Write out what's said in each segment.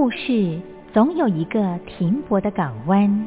故事总有一个停泊的港湾。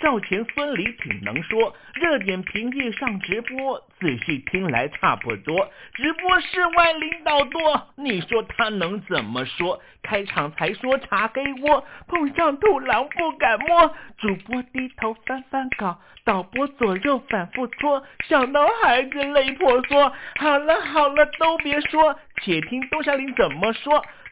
赵钱孙李挺能说。热点平地上直播，仔细听来差不多。直播室外领导多，你说他能怎么说？开场才说查黑窝，碰上土狼不敢摸。主播低头翻翻稿，导播左右反复搓，想到孩子泪婆娑。好了好了，都别说，且听东山林怎么说。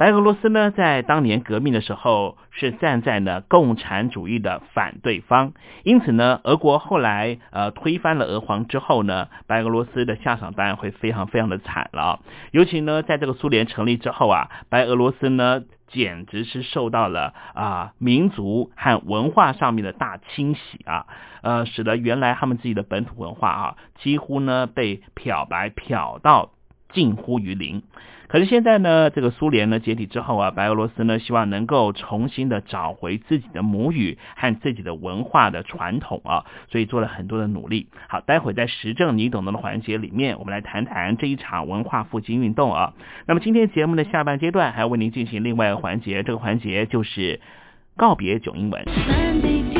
白俄罗斯呢，在当年革命的时候是站在呢共产主义的反对方，因此呢，俄国后来呃推翻了俄皇之后呢，白俄罗斯的下场当然会非常非常的惨了。尤其呢，在这个苏联成立之后啊，白俄罗斯呢简直是受到了啊民族和文化上面的大清洗啊，呃，使得原来他们自己的本土文化啊，几乎呢被漂白漂到近乎于零。可是现在呢，这个苏联呢解体之后啊，白俄罗斯呢希望能够重新的找回自己的母语和自己的文化的传统啊，所以做了很多的努力。好，待会在时政你懂得的环节里面，我们来谈谈这一场文化复兴运动啊。那么今天节目的下半阶段还要为您进行另外一个环节，这个环节就是告别囧英文。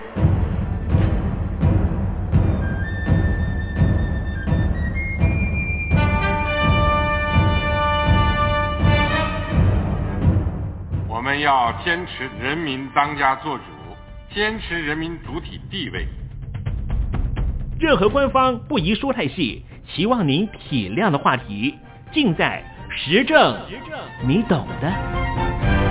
们要坚持人民当家作主，坚持人民主体地位。任何官方不宜说太细，希望您体谅的话题，尽在实证，你懂的。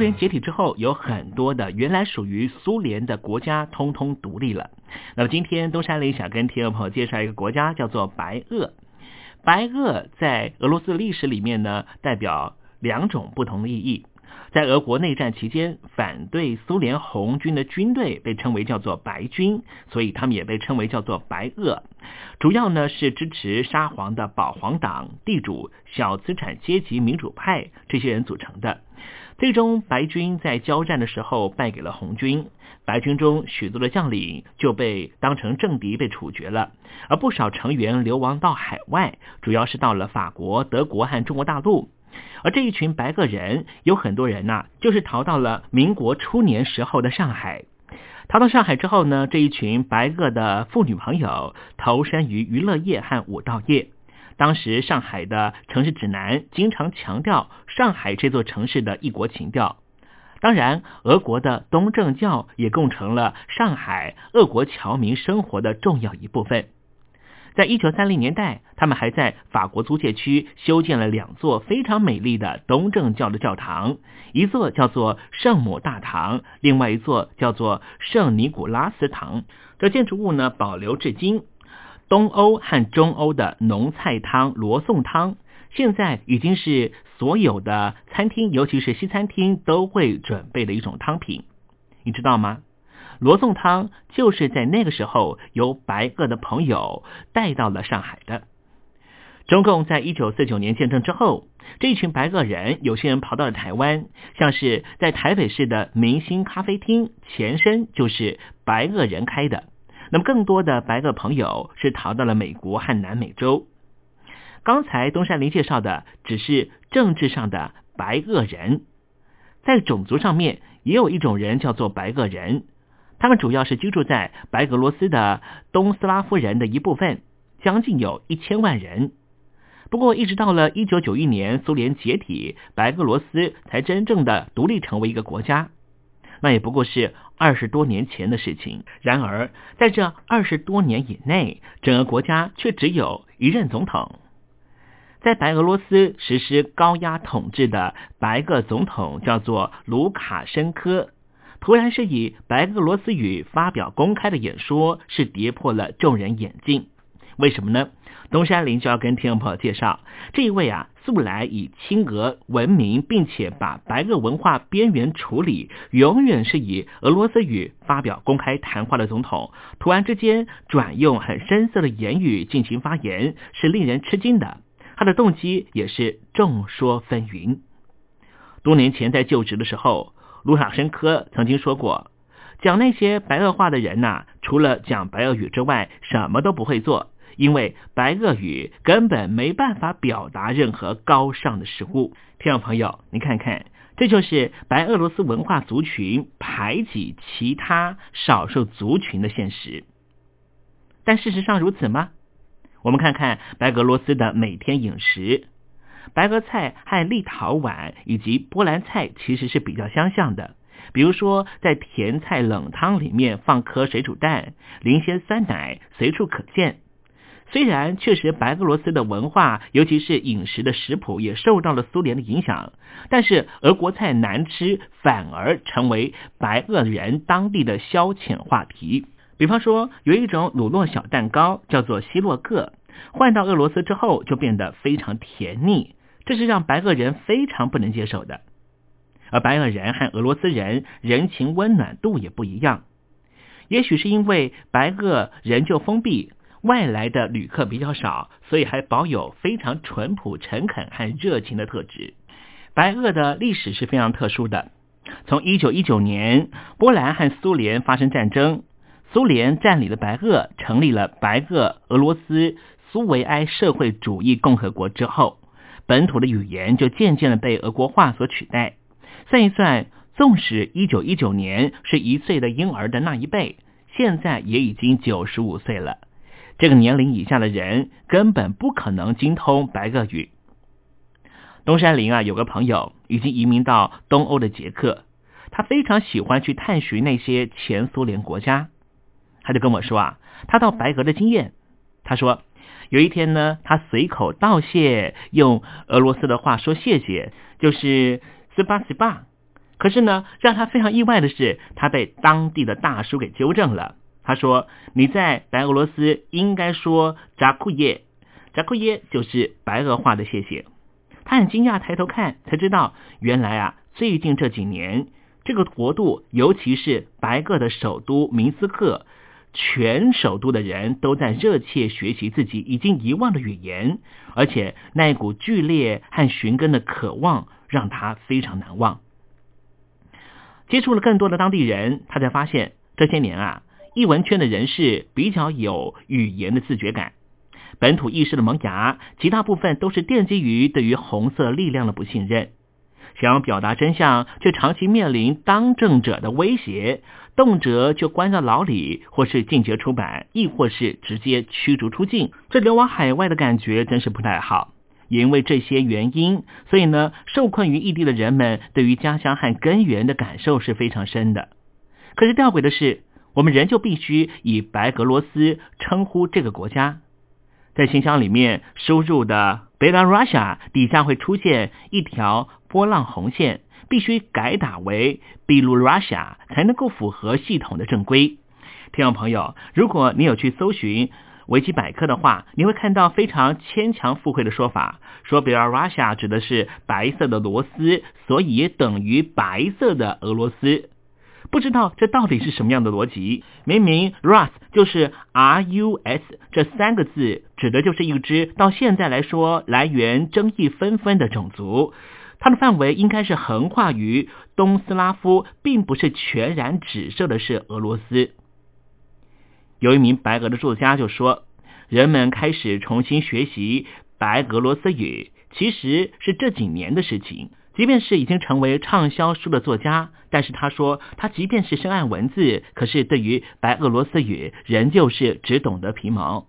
苏联解体之后，有很多的原来属于苏联的国家通通独立了。那么今天东山林想跟听众朋友介绍一个国家，叫做白俄。白俄在俄罗斯历史里面呢，代表两种不同的意义。在俄国内战期间，反对苏联红军的军队被称为叫做白军，所以他们也被称为叫做白俄。主要呢是支持沙皇的保皇党、地主、小资产阶级民主派这些人组成的。最终，白军在交战的时候败给了红军，白军中许多的将领就被当成政敌被处决了，而不少成员流亡到海外，主要是到了法国、德国和中国大陆。而这一群白俄人有很多人呐，就是逃到了民国初年时候的上海。逃到上海之后呢，这一群白俄的妇女朋友投身于娱乐业和舞蹈业。当时上海的城市指南经常强调上海这座城市的异国情调。当然，俄国的东正教也构成了上海俄国侨民生活的重要一部分。在一九三零年代，他们还在法国租界区修建了两座非常美丽的东正教的教堂，一座叫做圣母大堂，另外一座叫做圣尼古拉斯堂。这建筑物呢保留至今。东欧和中欧的浓菜汤、罗宋汤，现在已经是所有的餐厅，尤其是西餐厅都会准备的一种汤品。你知道吗？罗宋汤就是在那个时候由白俄的朋友带到了上海的。中共在一九四九年建政之后，这一群白俄人，有些人跑到了台湾，像是在台北市的明星咖啡厅，前身就是白俄人开的。那么更多的白俄朋友是逃到了美国和南美洲。刚才东山林介绍的只是政治上的白俄人，在种族上面也有一种人叫做白俄人。他们主要是居住在白俄罗斯的东斯拉夫人的一部分，将近有一千万人。不过，一直到了一九九一年苏联解体，白俄罗斯才真正的独立成为一个国家。那也不过是二十多年前的事情。然而，在这二十多年以内，整个国家却只有一任总统。在白俄罗斯实施高压统治的白俄总统叫做卢卡申科。突然是以白俄罗斯语发表公开的演说，是跌破了众人眼镜。为什么呢？东山林就要跟听众朋友介绍，这一位啊，素来以亲俄闻名，并且把白俄文化边缘处理，永远是以俄罗斯语发表公开谈话的总统，突然之间转用很深色的言语进行发言，是令人吃惊的。他的动机也是众说纷纭。多年前在就职的时候。卢卡申科曾经说过：“讲那些白俄话的人呐，除了讲白俄语之外，什么都不会做，因为白俄语根本没办法表达任何高尚的事物。”听众朋友，你看看，这就是白俄罗斯文化族群排挤其他少数族群的现实。但事实上如此吗？我们看看白俄罗斯的每天饮食。白俄菜和立陶宛以及波兰菜其实是比较相像的，比如说在甜菜冷汤里面放颗水煮蛋，淋些酸奶，随处可见。虽然确实白俄罗斯的文化，尤其是饮食的食谱也受到了苏联的影响，但是俄国菜难吃反而成为白俄人当地的消遣话题。比方说有一种乳酪小蛋糕叫做希洛克，换到俄罗斯之后就变得非常甜腻。这是让白俄人非常不能接受的，而白俄人和俄罗斯人人情温暖度也不一样。也许是因为白俄人就封闭，外来的旅客比较少，所以还保有非常淳朴、诚恳和热情的特质。白俄的历史是非常特殊的。从一九一九年波兰和苏联发生战争，苏联占领了白俄，成立了白俄俄罗斯苏维埃社会主义共和国之后。本土的语言就渐渐的被俄国化所取代。算一算，纵使一九一九年是一岁的婴儿的那一辈，现在也已经九十五岁了。这个年龄以下的人根本不可能精通白俄语。东山林啊，有个朋友已经移民到东欧的捷克，他非常喜欢去探寻那些前苏联国家。他就跟我说啊，他到白俄的经验。他说。有一天呢，他随口道谢，用俄罗斯的话说谢谢，就是斯巴斯巴。可是呢，让他非常意外的是，他被当地的大叔给纠正了。他说：“你在白俄罗斯应该说扎库耶，扎库耶就是白俄话的谢谢。”他很惊讶，抬头看才知道，原来啊，最近这几年，这个国度，尤其是白俄的首都明斯克，全首都的人都在热切学习自己已经遗忘的语言，而且那一股剧烈和寻根的渴望让他非常难忘。接触了更多的当地人，他才发现这些年啊，译文圈的人士比较有语言的自觉感。本土意识的萌芽，极大部分都是奠基于对于红色力量的不信任。想要表达真相，却长期面临当政者的威胁，动辄就关在牢里，或是禁绝出版，亦或是直接驱逐出境。这流亡海外的感觉真是不太好。也因为这些原因，所以呢，受困于异地的人们对于家乡和根源的感受是非常深的。可是吊诡的是，我们仍旧必须以白俄罗斯称呼这个国家。在信箱里面输入的 Belarusia 底下会出现一条波浪红线，必须改打为 Belarusia 才能够符合系统的正规。听众朋友，如果你有去搜寻维基百科的话，你会看到非常牵强附会的说法，说 Belarusia 指的是白色的螺丝，所以等于白色的俄罗斯。不知道这到底是什么样的逻辑？明明 Rus 就是 R U S 这三个字，指的就是一只到现在来说来源争议纷纷的种族，它的范围应该是横跨于东斯拉夫，并不是全然指涉的是俄罗斯。有一名白俄的作家就说，人们开始重新学习白俄罗斯语，其实是这几年的事情。即便是已经成为畅销书的作家，但是他说，他即便是深谙文字，可是对于白俄罗斯语仍旧是只懂得皮毛。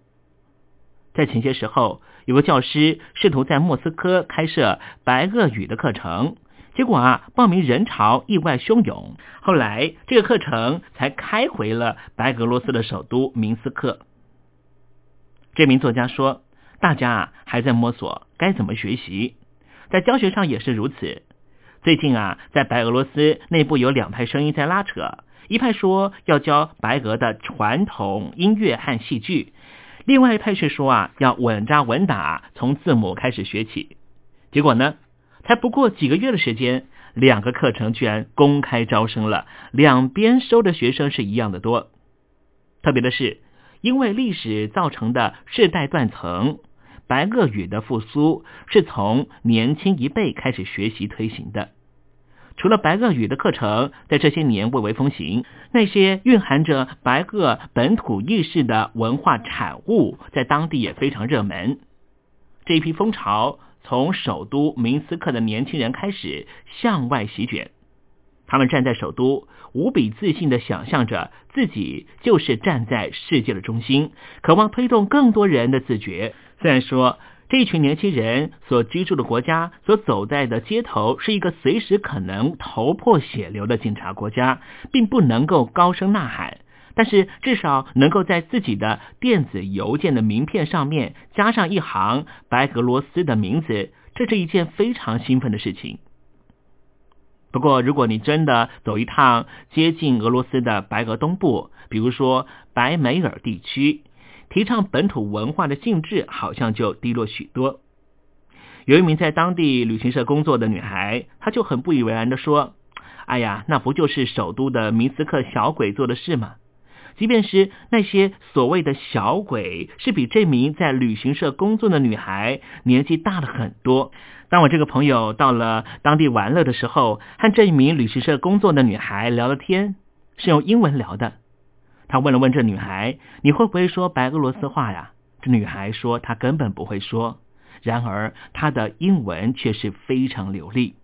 在前些时候，有个教师试图在莫斯科开设白俄语的课程，结果啊，报名人潮意外汹涌，后来这个课程才开回了白俄罗斯的首都明斯克。这名作家说，大家还在摸索该怎么学习。在教学上也是如此。最近啊，在白俄罗斯内部有两派声音在拉扯，一派说要教白俄的传统音乐和戏剧，另外一派却说啊要稳扎稳打，从字母开始学起。结果呢，才不过几个月的时间，两个课程居然公开招生了，两边收的学生是一样的多。特别的是，因为历史造成的世代断层。白垩语的复苏是从年轻一辈开始学习推行的。除了白垩语的课程在这些年蔚为风行，那些蕴含着白垩本土意识的文化产物在当地也非常热门。这一批风潮从首都明斯克的年轻人开始向外席卷，他们站在首都，无比自信的想象着自己就是站在世界的中心，渴望推动更多人的自觉。虽然说这群年轻人所居住的国家、所走在的街头是一个随时可能头破血流的警察国家，并不能够高声呐喊，但是至少能够在自己的电子邮件的名片上面加上一行白俄罗斯的名字，这是一件非常兴奋的事情。不过，如果你真的走一趟接近俄罗斯的白俄东部，比如说白梅尔地区，提倡本土文化的性质好像就低落许多。有一名在当地旅行社工作的女孩，她就很不以为然的说：“哎呀，那不就是首都的明斯克小鬼做的事吗？即便是那些所谓的小鬼，是比这名在旅行社工作的女孩年纪大了很多。当我这个朋友到了当地玩乐的时候，和这一名旅行社工作的女孩聊了天，是用英文聊的。”他问了问这女孩：“你会不会说白俄罗斯话呀？”这女孩说：“她根本不会说。”然而，她的英文却是非常流利。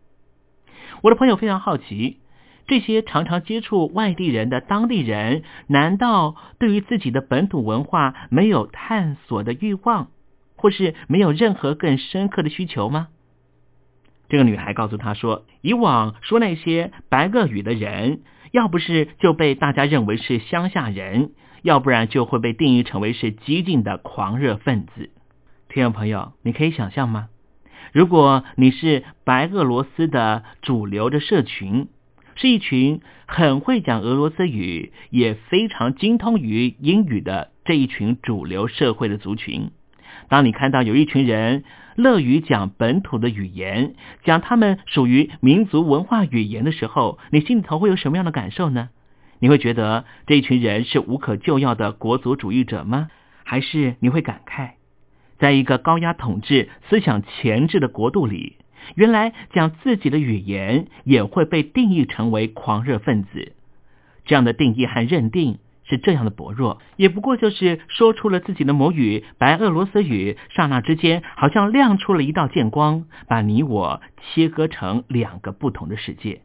我的朋友非常好奇，这些常常接触外地人的当地人，难道对于自己的本土文化没有探索的欲望，或是没有任何更深刻的需求吗？这个女孩告诉他说：“以往说那些白俄语的人。”要不是就被大家认为是乡下人，要不然就会被定义成为是激进的狂热分子。听众朋友，你可以想象吗？如果你是白俄罗斯的主流的社群，是一群很会讲俄罗斯语，也非常精通于英语的这一群主流社会的族群。当你看到有一群人乐于讲本土的语言，讲他们属于民族文化语言的时候，你心里头会有什么样的感受呢？你会觉得这一群人是无可救药的国族主义者吗？还是你会感慨，在一个高压统治、思想钳制的国度里，原来讲自己的语言也会被定义成为狂热分子？这样的定义和认定是这样的薄弱，也不过就是说出了自己的母语白俄罗斯语，刹那之间好像亮出了一道剑光，把你我切割成两个不同的世界。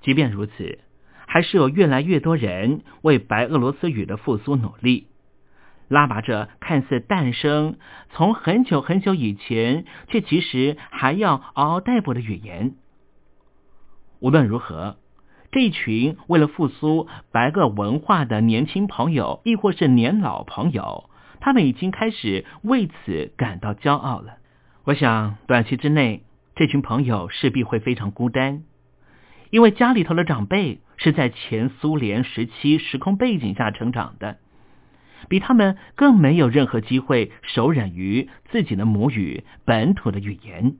即便如此。还是有越来越多人为白俄罗斯语的复苏努力，拉拔着看似诞生从很久很久以前，却其实还要嗷嗷待哺的语言。无论如何，这一群为了复苏白俄文化的年轻朋友，亦或是年老朋友，他们已经开始为此感到骄傲了。我想，短期之内，这群朋友势必会非常孤单。因为家里头的长辈是在前苏联时期时空背景下成长的，比他们更没有任何机会手染于自己的母语本土的语言，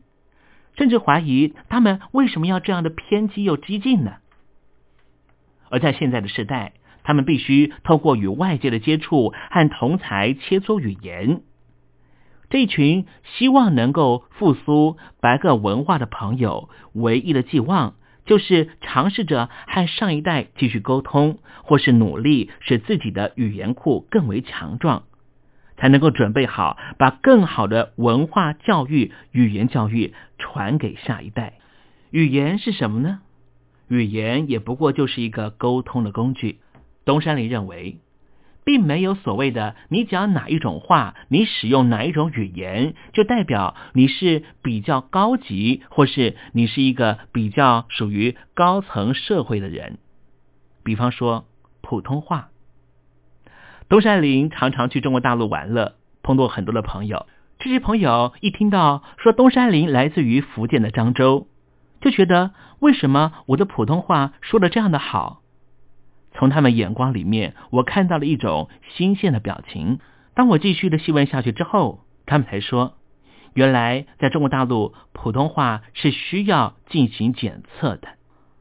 甚至怀疑他们为什么要这样的偏激又激进呢？而在现在的时代，他们必须透过与外界的接触和同才切磋语言。这群希望能够复苏白俄文化的朋友，唯一的寄望。就是尝试着和上一代继续沟通，或是努力使自己的语言库更为强壮，才能够准备好把更好的文化教育、语言教育传给下一代。语言是什么呢？语言也不过就是一个沟通的工具。东山林认为。并没有所谓的你讲哪一种话，你使用哪一种语言，就代表你是比较高级，或是你是一个比较属于高层社会的人。比方说普通话。东山林常常去中国大陆玩乐，碰到很多的朋友。这些朋友一听到说东山林来自于福建的漳州，就觉得为什么我的普通话说的这样的好？从他们眼光里面，我看到了一种新鲜的表情。当我继续的细问下去之后，他们才说，原来在中国大陆普通话是需要进行检测的。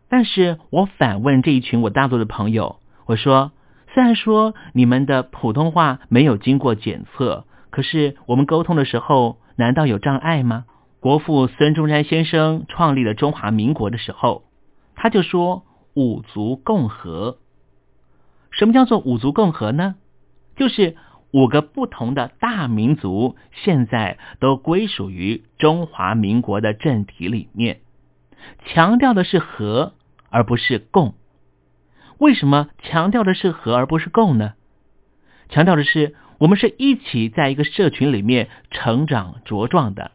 但是我反问这一群我大陆的朋友，我说，虽然说你们的普通话没有经过检测，可是我们沟通的时候，难道有障碍吗？国父孙中山先生创立了中华民国的时候，他就说五族共和。什么叫做五族共和呢？就是五个不同的大民族现在都归属于中华民国的政体里面，强调的是和而不是共。为什么强调的是和而不是共呢？强调的是我们是一起在一个社群里面成长茁壮的，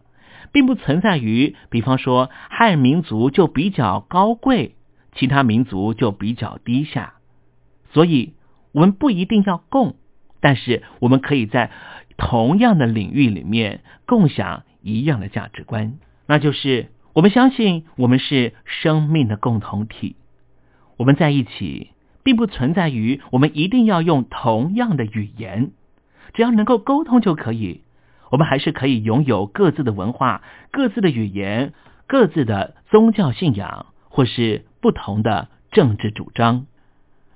并不存在于，比方说汉民族就比较高贵，其他民族就比较低下。所以，我们不一定要共，但是我们可以在同样的领域里面共享一样的价值观，那就是我们相信我们是生命的共同体。我们在一起，并不存在于我们一定要用同样的语言，只要能够沟通就可以。我们还是可以拥有各自的文化、各自的语言、各自的宗教信仰，或是不同的政治主张。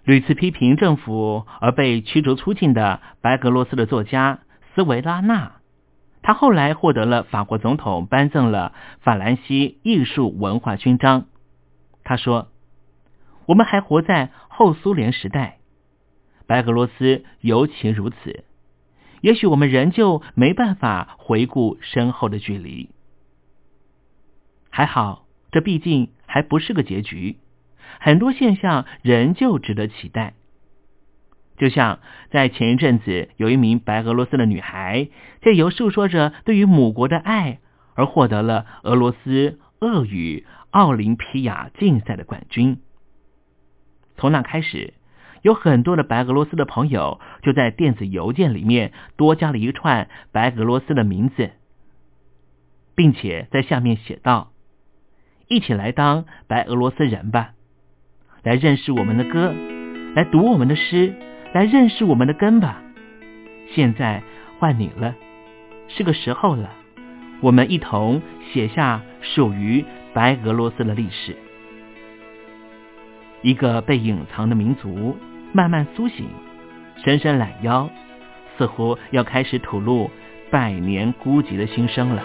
屡次批评政府而被驱逐出境的白俄罗斯的作家斯维拉纳，他后来获得了法国总统颁赠了法兰西艺术文化勋章。他说：“我们还活在后苏联时代，白俄罗斯尤其如此。也许我们仍旧没办法回顾身后的距离。还好，这毕竟还不是个结局。”很多现象仍旧值得期待，就像在前一阵子，有一名白俄罗斯的女孩，借由诉说着对于母国的爱，而获得了俄罗斯俄语奥林匹亚竞赛的冠军。从那开始，有很多的白俄罗斯的朋友就在电子邮件里面多加了一串白俄罗斯的名字，并且在下面写道：“一起来当白俄罗斯人吧。”来认识我们的歌，来读我们的诗，来认识我们的根吧。现在换你了，是个时候了，我们一同写下属于白俄罗斯的历史。一个被隐藏的民族慢慢苏醒，伸伸懒腰，似乎要开始吐露百年孤寂的心声了。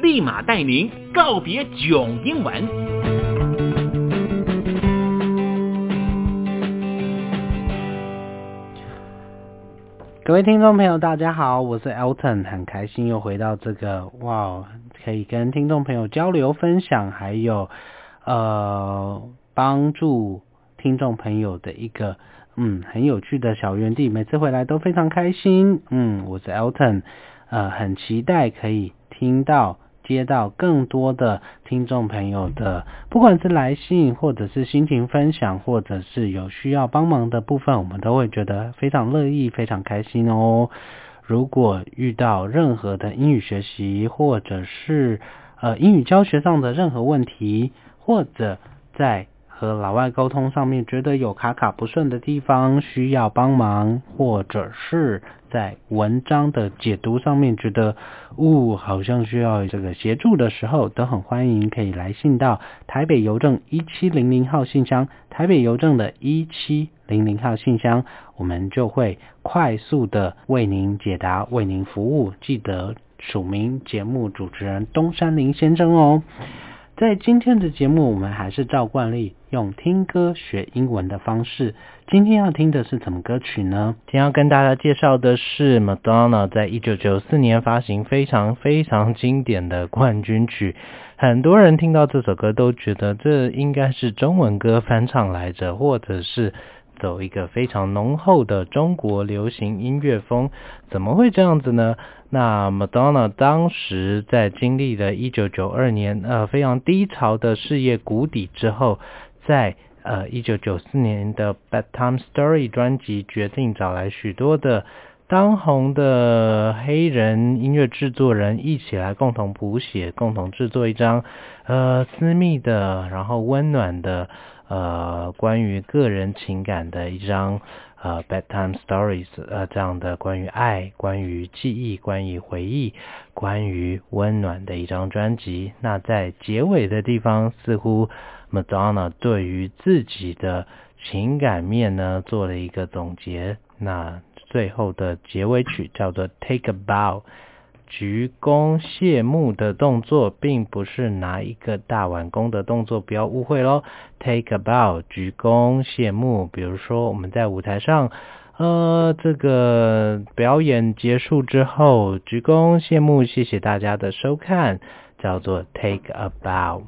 立马带您告别囧英文。各位听众朋友，大家好，我是 Elton，很开心又回到这个哇，可以跟听众朋友交流分享，还有呃帮助听众朋友的一个嗯很有趣的小园地，每次回来都非常开心。嗯，我是 Elton，呃，很期待可以听到。接到更多的听众朋友的，不管是来信，或者是心情分享，或者是有需要帮忙的部分，我们都会觉得非常乐意、非常开心哦。如果遇到任何的英语学习，或者是呃英语教学上的任何问题，或者在和老外沟通上面觉得有卡卡不顺的地方，需要帮忙，或者是在文章的解读上面觉得，呜、哦，好像需要这个协助的时候，都很欢迎可以来信到台北邮政一七零零号信箱，台北邮政的一七零零号信箱，我们就会快速的为您解答，为您服务。记得署名节目主持人东山林先生哦。在今天的节目，我们还是照惯例用听歌学英文的方式。今天要听的是什么歌曲呢？今天要跟大家介绍的是 Madonna 在一九九四年发行非常非常经典的冠军曲。很多人听到这首歌都觉得这应该是中文歌翻唱来着，或者是。走一个非常浓厚的中国流行音乐风，怎么会这样子呢？那 Madonna 当时在经历了一九九二年呃非常低潮的事业谷底之后，在呃1994年的 Bedtime Story 专辑决定找来许多的当红的黑人音乐制作人一起来共同谱写，共同制作一张呃私密的，然后温暖的。呃，关于个人情感的一张呃 bedtime stories，呃这样的关于爱、关于记忆、关于回忆、关于温暖的一张专辑。那在结尾的地方，似乎 Madonna 对于自己的情感面呢做了一个总结。那最后的结尾曲叫做 Take a Bow。鞠躬谢幕的动作，并不是拿一个大碗弓的动作，不要误会喽。Take a bow，鞠躬谢幕。比如说我们在舞台上，呃，这个表演结束之后，鞠躬谢幕，谢谢大家的收看，叫做 Take a bow。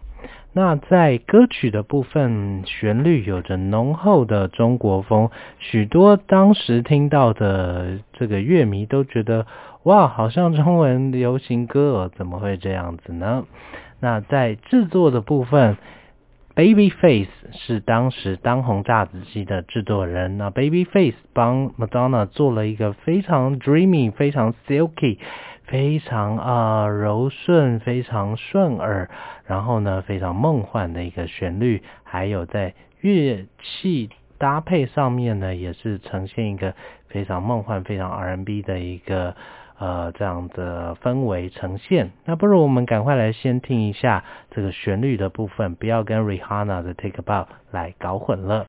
那在歌曲的部分，旋律有着浓厚的中国风，许多当时听到的这个乐迷都觉得。哇，好像中文流行歌哦，怎么会这样子呢？那在制作的部分，Babyface 是当时当红炸子鸡的制作人。那 Babyface 帮 Madonna 做了一个非常 dreamy、非常 silky、非常啊柔顺、非常顺耳，然后呢非常梦幻的一个旋律，还有在乐器搭配上面呢，也是呈现一个非常梦幻、非常 R&B 的一个。呃，这样的氛围呈现，那不如我们赶快来先听一下这个旋律的部分，不要跟 Rihanna 的 Take a Bow 来搞混了。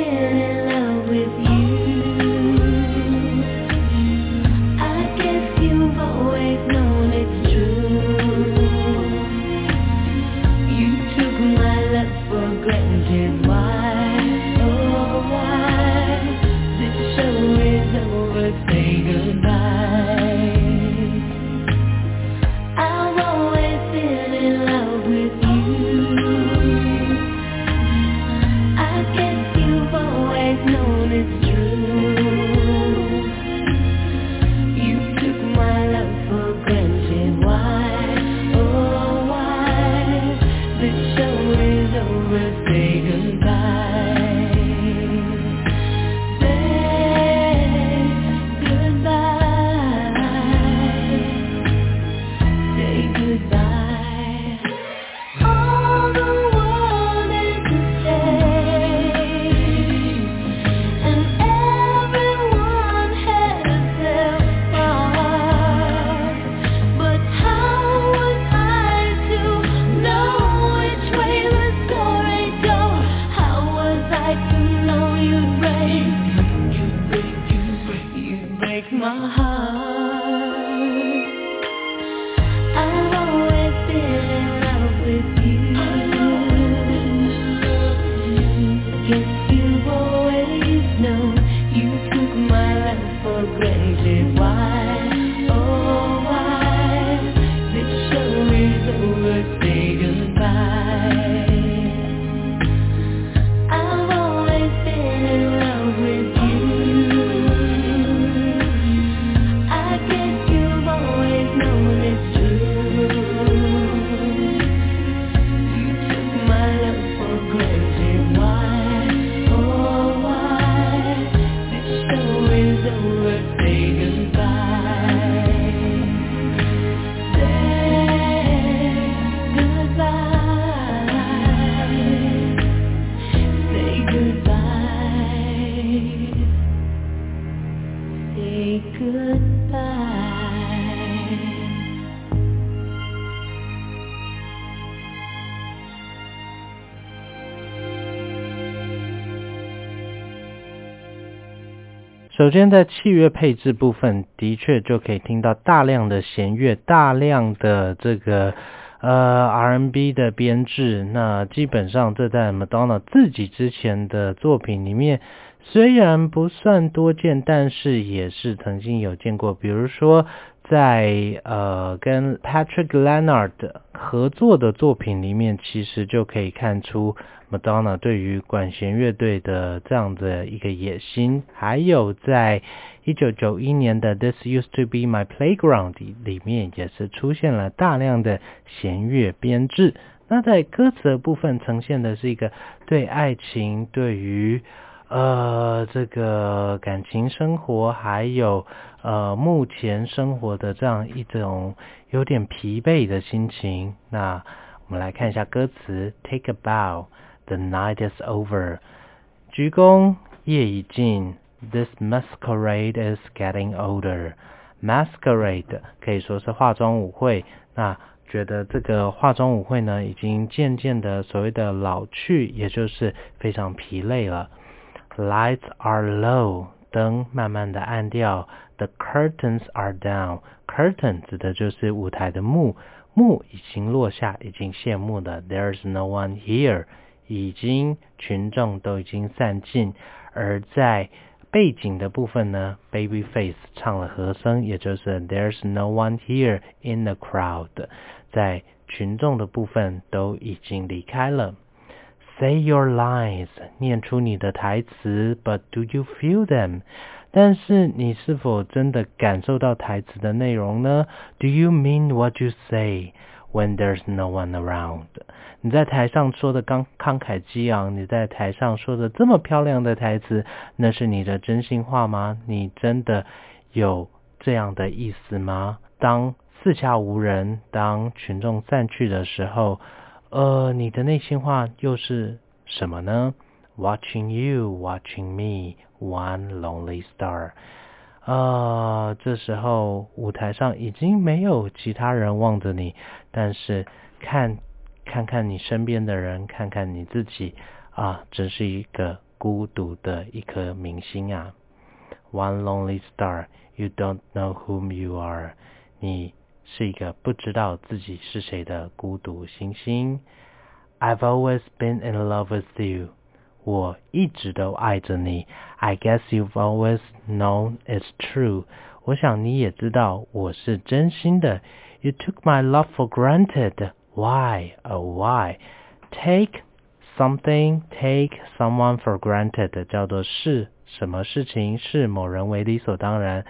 in. for granted. Why? 首先在器乐配置部分，的确就可以听到大量的弦乐，大量的这个呃 RNB 的编制。那基本上这在 Madonna 自己之前的作品里面。虽然不算多见，但是也是曾经有见过。比如说，在呃跟 Patrick Leonard 合作的作品里面，其实就可以看出 Madonna 对于管弦乐队的这样的一个野心。还有在一九九一年的 This Used to Be My Playground 里面，也是出现了大量的弦乐编制。那在歌词的部分，呈现的是一个对爱情，对于呃，这个感情生活，还有呃目前生活的这样一种有点疲惫的心情。那我们来看一下歌词：Take a bow, the night is over。鞠躬，夜已尽。This masquerade is getting older。Masquerade 可以说是化妆舞会。那觉得这个化妆舞会呢，已经渐渐的所谓的老去，也就是非常疲累了。Lights are low，灯慢慢的暗掉。The curtains are down。Curtain 指的就是舞台的幕，幕已经落下，已经谢幕了。There's no one here， 已经群众都已经散尽。而在背景的部分呢，Babyface 唱了和声，也就是 There's no one here in the crowd，在群众的部分都已经离开了。Say your lines，念出你的台词，But do you feel them？但是你是否真的感受到台词的内容呢？Do you mean what you say when there's no one around？你在台上说的刚慷慨激昂，你在台上说的这么漂亮的台词，那是你的真心话吗？你真的有这样的意思吗？当四下无人，当群众散去的时候。呃，你的内心话又是什么呢？Watching you, watching me, one lonely star。呃，这时候舞台上已经没有其他人望着你，但是看，看看你身边的人，看看你自己，啊，真是一个孤独的一颗明星啊。One lonely star, you don't know whom you are。你。是一个不知道自己是谁的孤独星星。I've always been in love with you，我一直都爱着你。I guess you've always known it's true，我想你也知道我是真心的。You took my love for granted，why oh why？Take something, take someone for granted，叫做视什么事情视某人为理所当然。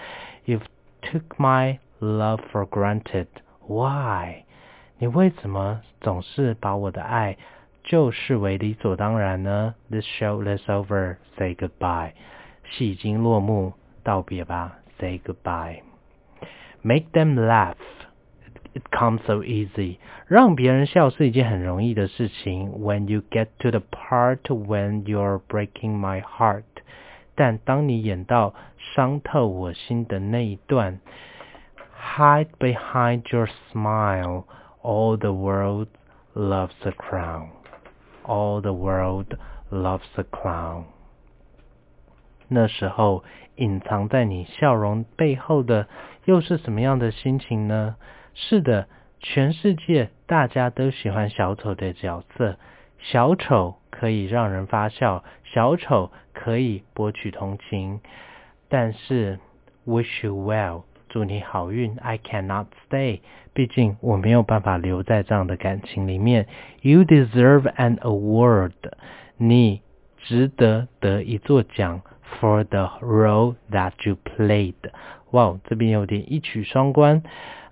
You've took my love for granted. Why？你为什么总是把我的爱 就视为理所当然呢？This show is over. Say goodbye. 戏已经落幕，道别吧。Say goodbye. Make them laugh. It comes so easy. 让别人笑是一件很容易的事情。When you get to the part when you're breaking my heart. 但当你演到伤透我心的那一段。Hide behind your smile. All the world loves a clown. All the world loves a clown. 那时候隐藏在你笑容背后的又是什么样的心情呢？是的，全世界大家都喜欢小丑的角色。小丑可以让人发笑，小丑可以博取同情。但是，wish you well。祝你好运，I cannot stay。毕竟我没有办法留在这样的感情里面。You deserve an award。你值得得一座奖，for the role that you played。哇，这边有点一曲双关。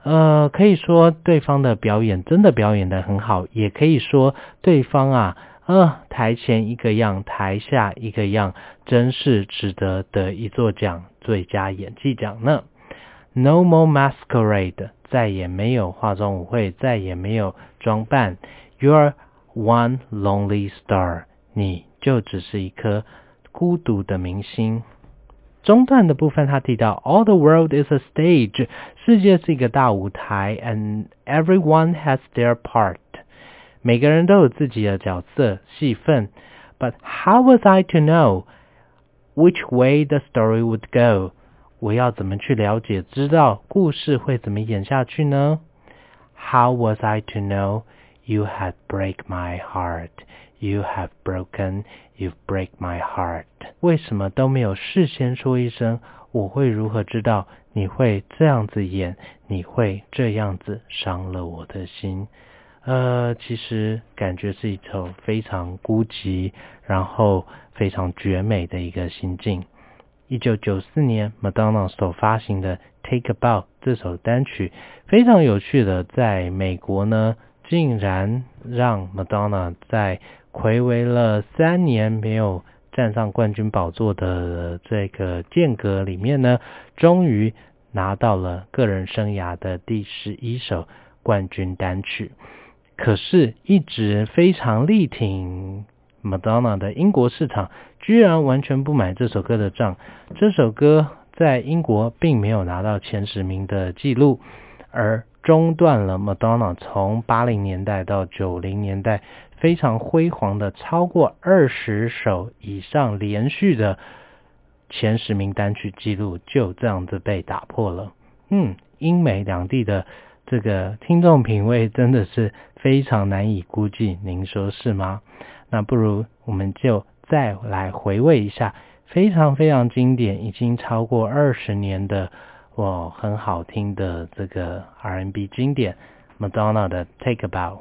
呃，可以说对方的表演真的表演的很好，也可以说对方啊，呃，台前一个样，台下一个样，真是值得得一座奖，最佳演技奖呢。No more masquerade，再也没有化妆舞会，再也没有装扮。You're one lonely star，你就只是一颗孤独的明星。中段的部分，他提到，All the world is a stage，世界是一个大舞台，and everyone has their part，每个人都有自己的角色戏份。But how was I to know？which way the story would go。我要怎么去了解，知道故事会怎么演下去呢？How was I to know you had break my heart? You have broken, you break my heart。为什么都没有事先说一声？我会如何知道你会这样子演？你会这样子伤了我的心？呃，其实感觉是一首非常孤寂，然后非常绝美的一个心境。一九九四年，Madonna 所发行的《Take a Bow》这首单曲，非常有趣的，在美国呢，竟然让 Madonna 在回违了三年没有站上冠军宝座的这个间隔里面呢，终于拿到了个人生涯的第十一首冠军单曲。可是，一直非常力挺 Madonna 的英国市场，居然完全不买这首歌的账。这首歌在英国并没有拿到前十名的记录，而中断了 Madonna 从八零年代到九零年代。非常辉煌的，超过二十首以上连续的前十名单曲记录，就这样子被打破了。嗯，英美两地的这个听众品味真的是非常难以估计，您说是吗？那不如我们就再来回味一下非常非常经典，已经超过二十年的我，很好听的这个 R&B 经典 Madonna 的 Take About